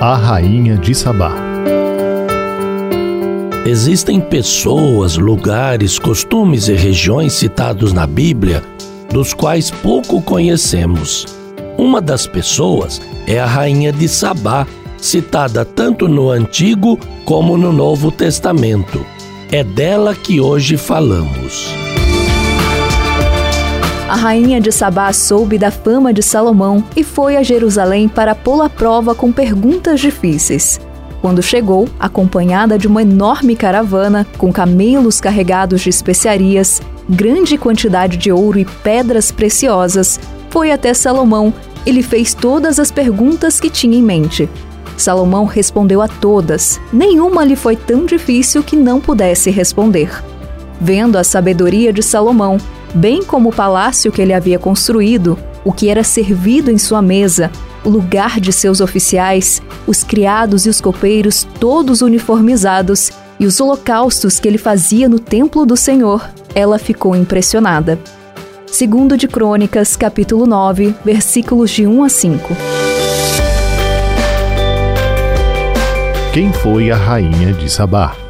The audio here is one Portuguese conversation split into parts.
A Rainha de Sabá. Existem pessoas, lugares, costumes e regiões citados na Bíblia dos quais pouco conhecemos. Uma das pessoas é a Rainha de Sabá, citada tanto no Antigo como no Novo Testamento. É dela que hoje falamos. A rainha de Sabá soube da fama de Salomão e foi a Jerusalém para pô-la à prova com perguntas difíceis. Quando chegou, acompanhada de uma enorme caravana com camelos carregados de especiarias, grande quantidade de ouro e pedras preciosas, foi até Salomão e lhe fez todas as perguntas que tinha em mente. Salomão respondeu a todas, nenhuma lhe foi tão difícil que não pudesse responder. Vendo a sabedoria de Salomão, bem como o palácio que ele havia construído, o que era servido em sua mesa, o lugar de seus oficiais, os criados e os copeiros todos uniformizados e os holocaustos que ele fazia no templo do Senhor, ela ficou impressionada. Segundo de Crônicas, capítulo 9, versículos de 1 a 5. Quem foi a rainha de Sabá?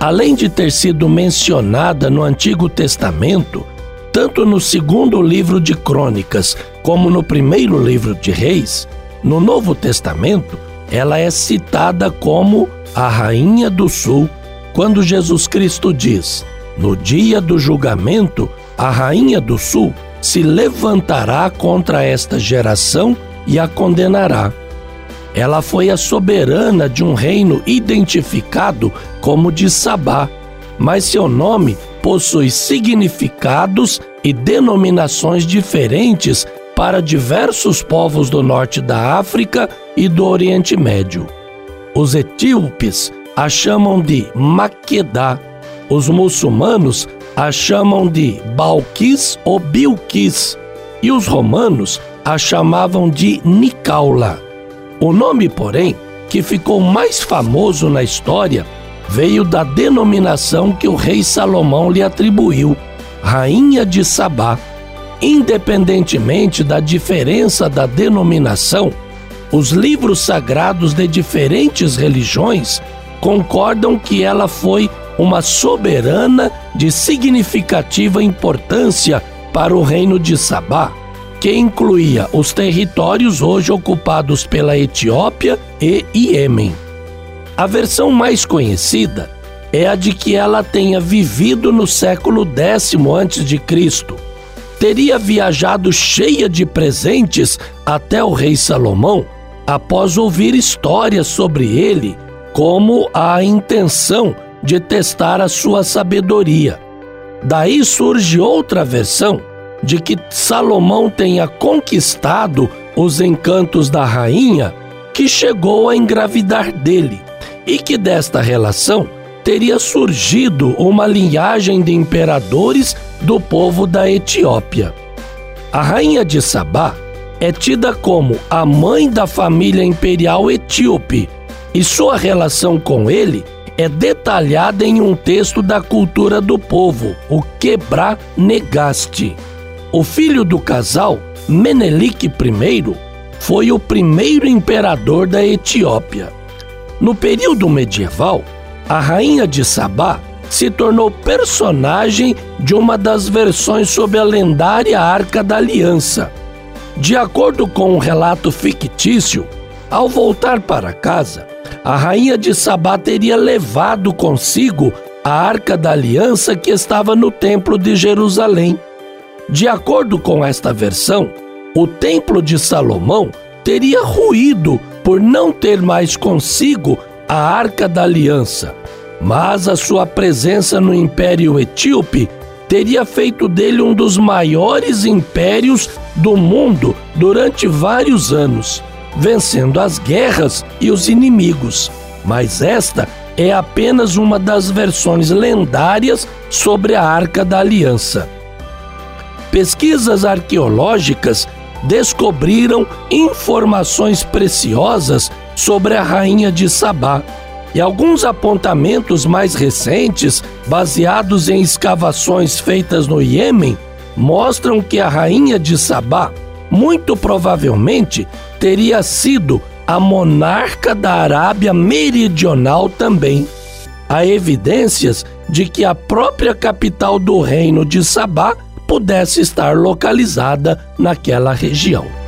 Além de ter sido mencionada no Antigo Testamento, tanto no segundo livro de Crônicas como no primeiro livro de Reis, no Novo Testamento, ela é citada como a Rainha do Sul, quando Jesus Cristo diz: No dia do julgamento, a Rainha do Sul se levantará contra esta geração e a condenará. Ela foi a soberana de um reino identificado como de Sabá, mas seu nome possui significados e denominações diferentes para diversos povos do norte da África e do Oriente Médio. Os etíopes a chamam de Maquedá, os muçulmanos a chamam de Balquis ou Bilquis e os romanos a chamavam de Nicaula. O nome, porém, que ficou mais famoso na história, veio da denominação que o rei Salomão lhe atribuiu, Rainha de Sabá. Independentemente da diferença da denominação, os livros sagrados de diferentes religiões concordam que ela foi uma soberana de significativa importância para o reino de Sabá que incluía os territórios hoje ocupados pela Etiópia e Iêmen. A versão mais conhecida é a de que ela tenha vivido no século X a.C. Teria viajado cheia de presentes até o rei Salomão após ouvir histórias sobre ele, como a intenção de testar a sua sabedoria. Daí surge outra versão de que Salomão tenha conquistado os encantos da rainha que chegou a engravidar dele e que desta relação teria surgido uma linhagem de imperadores do povo da Etiópia. A rainha de Sabá é tida como a mãe da família imperial etíope e sua relação com ele é detalhada em um texto da cultura do povo, o Quebra Negaste. O filho do casal, Menelik I, foi o primeiro imperador da Etiópia. No período medieval, a rainha de Sabá se tornou personagem de uma das versões sobre a lendária Arca da Aliança. De acordo com um relato fictício, ao voltar para casa, a rainha de Sabá teria levado consigo a Arca da Aliança que estava no Templo de Jerusalém. De acordo com esta versão, o Templo de Salomão teria ruído por não ter mais consigo a Arca da Aliança, mas a sua presença no Império Etíope teria feito dele um dos maiores impérios do mundo durante vários anos, vencendo as guerras e os inimigos. Mas esta é apenas uma das versões lendárias sobre a Arca da Aliança. Pesquisas arqueológicas descobriram informações preciosas sobre a rainha de Sabá. E alguns apontamentos mais recentes, baseados em escavações feitas no Iêmen, mostram que a rainha de Sabá muito provavelmente teria sido a monarca da Arábia Meridional também. Há evidências de que a própria capital do reino de Sabá pudesse estar localizada naquela região.